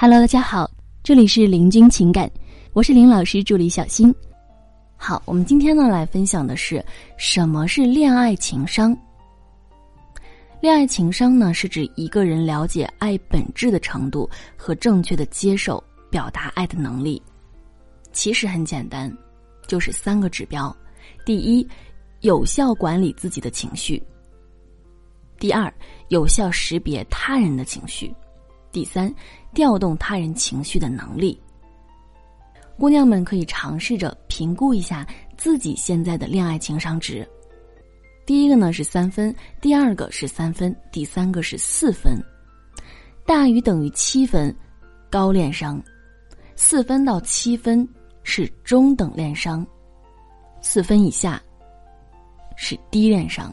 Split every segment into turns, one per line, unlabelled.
Hello，大家好，这里是林君情感，我是林老师助理小新。好，我们今天呢来分享的是什么是恋爱情商。恋爱情商呢是指一个人了解爱本质的程度和正确的接受、表达爱的能力。其实很简单，就是三个指标：第一，有效管理自己的情绪；第二，有效识别他人的情绪；第三。调动他人情绪的能力，姑娘们可以尝试着评估一下自己现在的恋爱情商值。第一个呢是三分，第二个是三分，第三个是四分。大于等于七分，高恋商；四分到七分是中等恋商；四分以下是低恋商。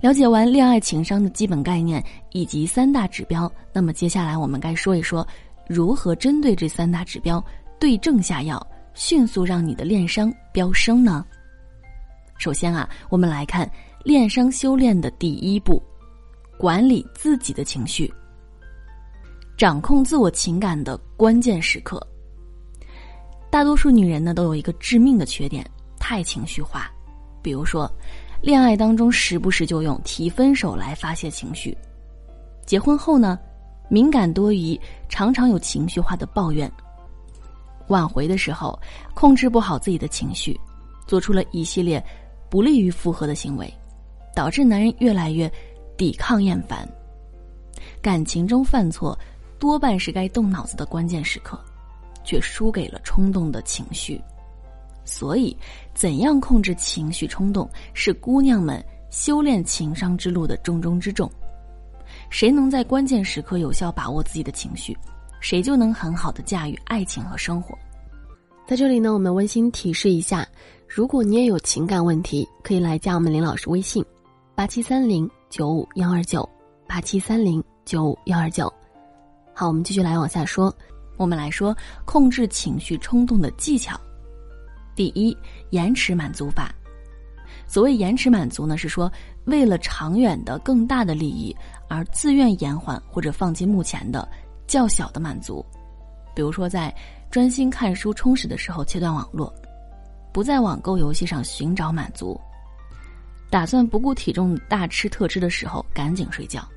了解完恋爱情商的基本概念以及三大指标，那么接下来我们该说一说，如何针对这三大指标对症下药，迅速让你的恋商飙升呢？首先啊，我们来看恋商修炼的第一步，管理自己的情绪，掌控自我情感的关键时刻。大多数女人呢都有一个致命的缺点，太情绪化，比如说。恋爱当中时不时就用提分手来发泄情绪，结婚后呢，敏感多疑，常常有情绪化的抱怨。挽回的时候控制不好自己的情绪，做出了一系列不利于复合的行为，导致男人越来越抵抗厌烦。感情中犯错多半是该动脑子的关键时刻，却输给了冲动的情绪。所以，怎样控制情绪冲动，是姑娘们修炼情商之路的重中之重。谁能在关键时刻有效把握自己的情绪，谁就能很好的驾驭爱情和生活。
在这里呢，我们温馨提示一下：如果你也有情感问题，可以来加我们林老师微信：八七三零九五幺二九八七三零九五幺二九。好，我们继续来往下说。
我们来说控制情绪冲动的技巧。第一，延迟满足法。所谓延迟满足呢，是说为了长远的更大的利益而自愿延缓或者放弃目前的较小的满足。比如说，在专心看书充实的时候切断网络，不在网购游戏上寻找满足，打算不顾体重大吃特吃的时候赶紧睡觉。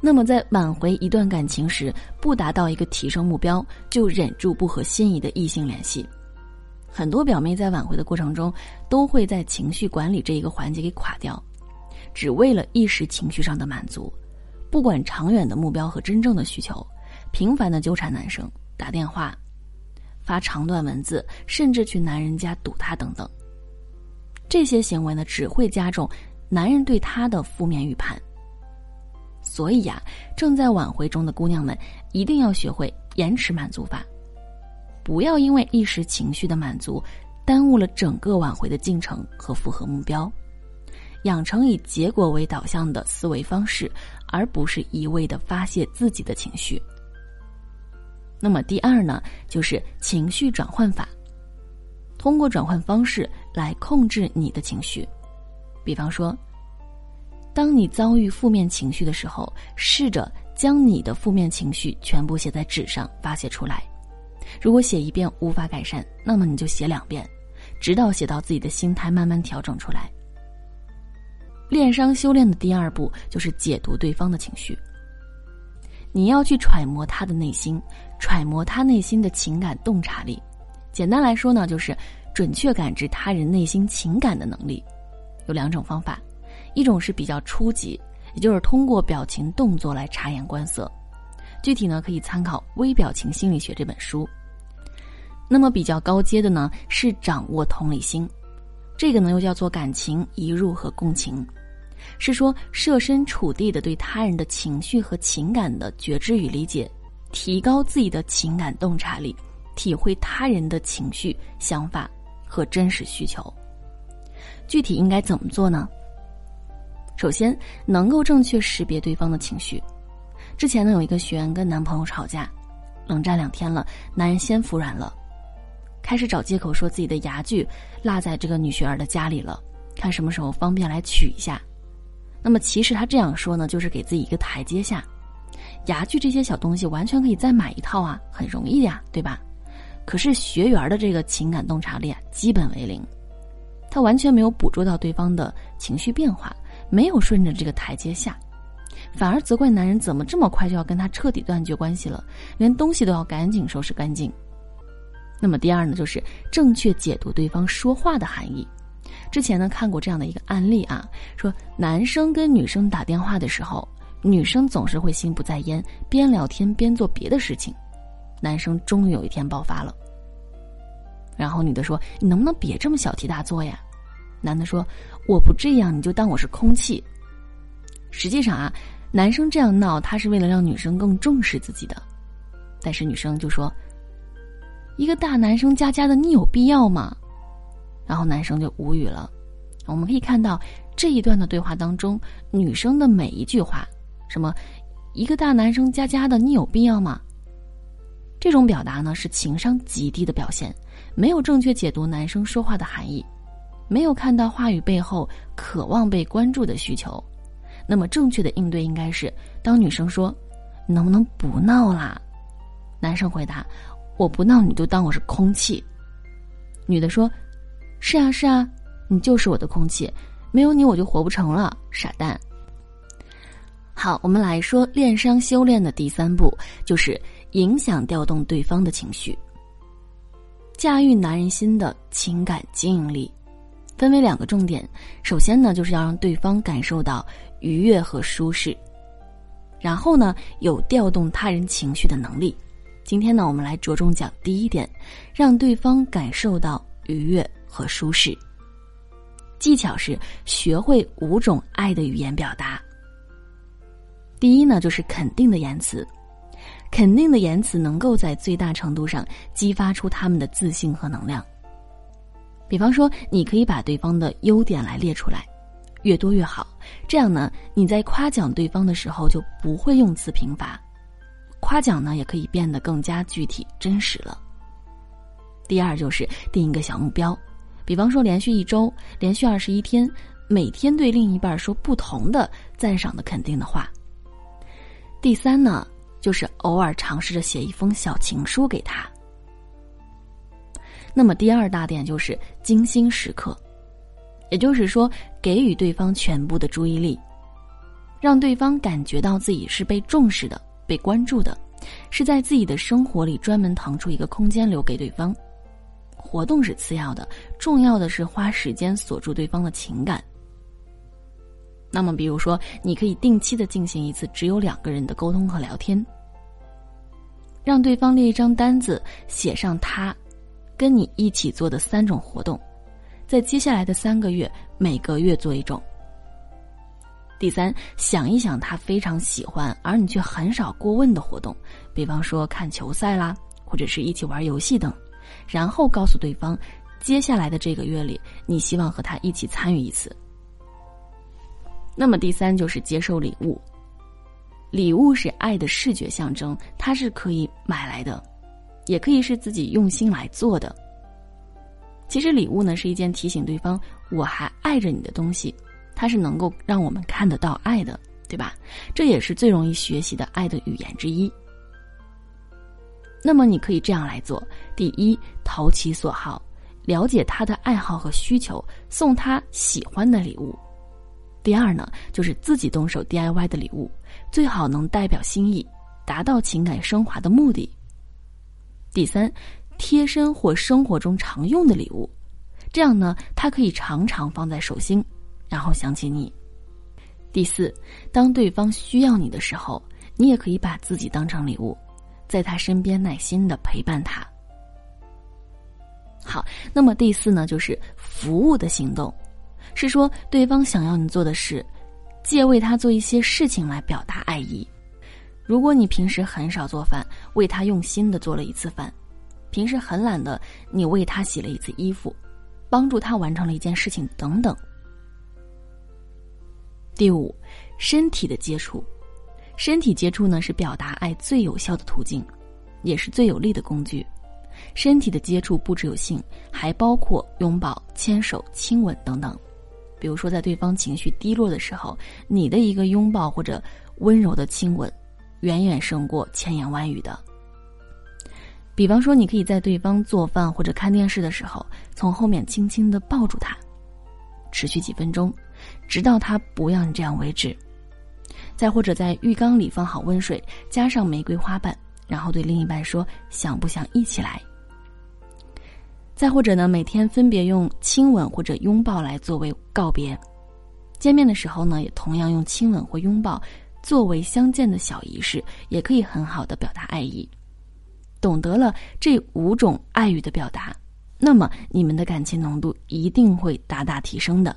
那么在挽回一段感情时，不达到一个提升目标，就忍住不和心仪的异性联系。很多表妹在挽回的过程中，都会在情绪管理这一个环节给垮掉，只为了一时情绪上的满足，不管长远的目标和真正的需求，频繁的纠缠男生，打电话，发长段文字，甚至去男人家堵他等等。这些行为呢，只会加重男人对她的负面预判。所以呀，正在挽回中的姑娘们，一定要学会延迟满足法。不要因为一时情绪的满足，耽误了整个挽回的进程和复合目标。养成以结果为导向的思维方式，而不是一味的发泄自己的情绪。那么第二呢，就是情绪转换法。通过转换方式来控制你的情绪。比方说，当你遭遇负面情绪的时候，试着将你的负面情绪全部写在纸上发泄出来。如果写一遍无法改善，那么你就写两遍，直到写到自己的心态慢慢调整出来。恋商修炼的第二步就是解读对方的情绪。你要去揣摩他的内心，揣摩他内心的情感洞察力。简单来说呢，就是准确感知他人内心情感的能力。有两种方法，一种是比较初级，也就是通过表情动作来察言观色。具体呢，可以参考《微表情心理学》这本书。那么比较高阶的呢，是掌握同理心，这个呢又叫做感情移入和共情，是说设身处地的对他人的情绪和情感的觉知与理解，提高自己的情感洞察力，体会他人的情绪、想法和真实需求。具体应该怎么做呢？首先，能够正确识别对方的情绪。之前呢，有一个学员跟男朋友吵架，冷战两天了，男人先服软了，开始找借口说自己的牙具落在这个女学员的家里了，看什么时候方便来取一下。那么其实他这样说呢，就是给自己一个台阶下，牙具这些小东西完全可以再买一套啊，很容易呀，对吧？可是学员的这个情感洞察力啊，基本为零，他完全没有捕捉到对方的情绪变化，没有顺着这个台阶下，反而责怪男人怎么这么快就要跟他彻底断绝关系了，连东西都要赶紧收拾干净。那么第二呢，就是正确解读对方说话的含义。之前呢看过这样的一个案例啊，说男生跟女生打电话的时候，女生总是会心不在焉，边聊天边做别的事情。男生终于有一天爆发了，然后女的说：“你能不能别这么小题大做呀？”男的说：“我不这样，你就当我是空气。”实际上啊，男生这样闹，他是为了让女生更重视自己的。但是女生就说：“一个大男生家家的，你有必要吗？”然后男生就无语了。我们可以看到这一段的对话当中，女生的每一句话，什么“一个大男生家家的，你有必要吗？”这种表达呢是情商极低的表现，没有正确解读男生说话的含义，没有看到话语背后渴望被关注的需求。那么正确的应对应该是，当女生说“能不能不闹啦”，男生回答“我不闹，你就当我是空气”。女的说：“是啊是啊，你就是我的空气，没有你我就活不成了，傻蛋。”好，我们来说恋商修炼的第三步，就是。影响调动对方的情绪，驾驭男人心的情感经营力，分为两个重点。首先呢，就是要让对方感受到愉悦和舒适，然后呢，有调动他人情绪的能力。今天呢，我们来着重讲第一点，让对方感受到愉悦和舒适。技巧是学会五种爱的语言表达。第一呢，就是肯定的言辞。肯定的言辞能够在最大程度上激发出他们的自信和能量。比方说，你可以把对方的优点来列出来，越多越好。这样呢，你在夸奖对方的时候就不会用词贫乏，夸奖呢也可以变得更加具体真实了。第二就是定一个小目标，比方说连续一周、连续二十一天，每天对另一半说不同的赞赏的肯定的话。第三呢？就是偶尔尝试着写一封小情书给他。那么第二大点就是精心时刻，也就是说给予对方全部的注意力，让对方感觉到自己是被重视的、被关注的，是在自己的生活里专门腾出一个空间留给对方。活动是次要的，重要的是花时间锁住对方的情感。那么，比如说，你可以定期的进行一次只有两个人的沟通和聊天，让对方列一张单子，写上他跟你一起做的三种活动，在接下来的三个月，每个月做一种。第三，想一想他非常喜欢而你却很少过问的活动，比方说看球赛啦，或者是一起玩游戏等，然后告诉对方，接下来的这个月里，你希望和他一起参与一次。那么第三就是接受礼物，礼物是爱的视觉象征，它是可以买来的，也可以是自己用心来做的。其实礼物呢是一件提醒对方我还爱着你的东西，它是能够让我们看得到爱的，对吧？这也是最容易学习的爱的语言之一。那么你可以这样来做：第一，投其所好，了解他的爱好和需求，送他喜欢的礼物。第二呢，就是自己动手 DIY 的礼物，最好能代表心意，达到情感升华的目的。第三，贴身或生活中常用的礼物，这样呢，它可以常常放在手心，然后想起你。第四，当对方需要你的时候，你也可以把自己当成礼物，在他身边耐心的陪伴他。好，那么第四呢，就是服务的行动。是说对方想要你做的事，借为他做一些事情来表达爱意。如果你平时很少做饭，为他用心的做了一次饭；平时很懒的，你为他洗了一次衣服，帮助他完成了一件事情等等。第五，身体的接触，身体接触呢是表达爱最有效的途径，也是最有力的工具。身体的接触不只有性，还包括拥抱、牵手、亲吻等等。比如说，在对方情绪低落的时候，你的一个拥抱或者温柔的亲吻，远远胜过千言万语的。比方说，你可以在对方做饭或者看电视的时候，从后面轻轻的抱住他，持续几分钟，直到他不要你这样为止。再或者在浴缸里放好温水，加上玫瑰花瓣，然后对另一半说：“想不想一起来？”再或者呢，每天分别用亲吻或者拥抱来作为告别。见面的时候呢，也同样用亲吻或拥抱作为相见的小仪式，也可以很好的表达爱意。懂得了这五种爱语的表达，那么你们的感情浓度一定会大大提升的。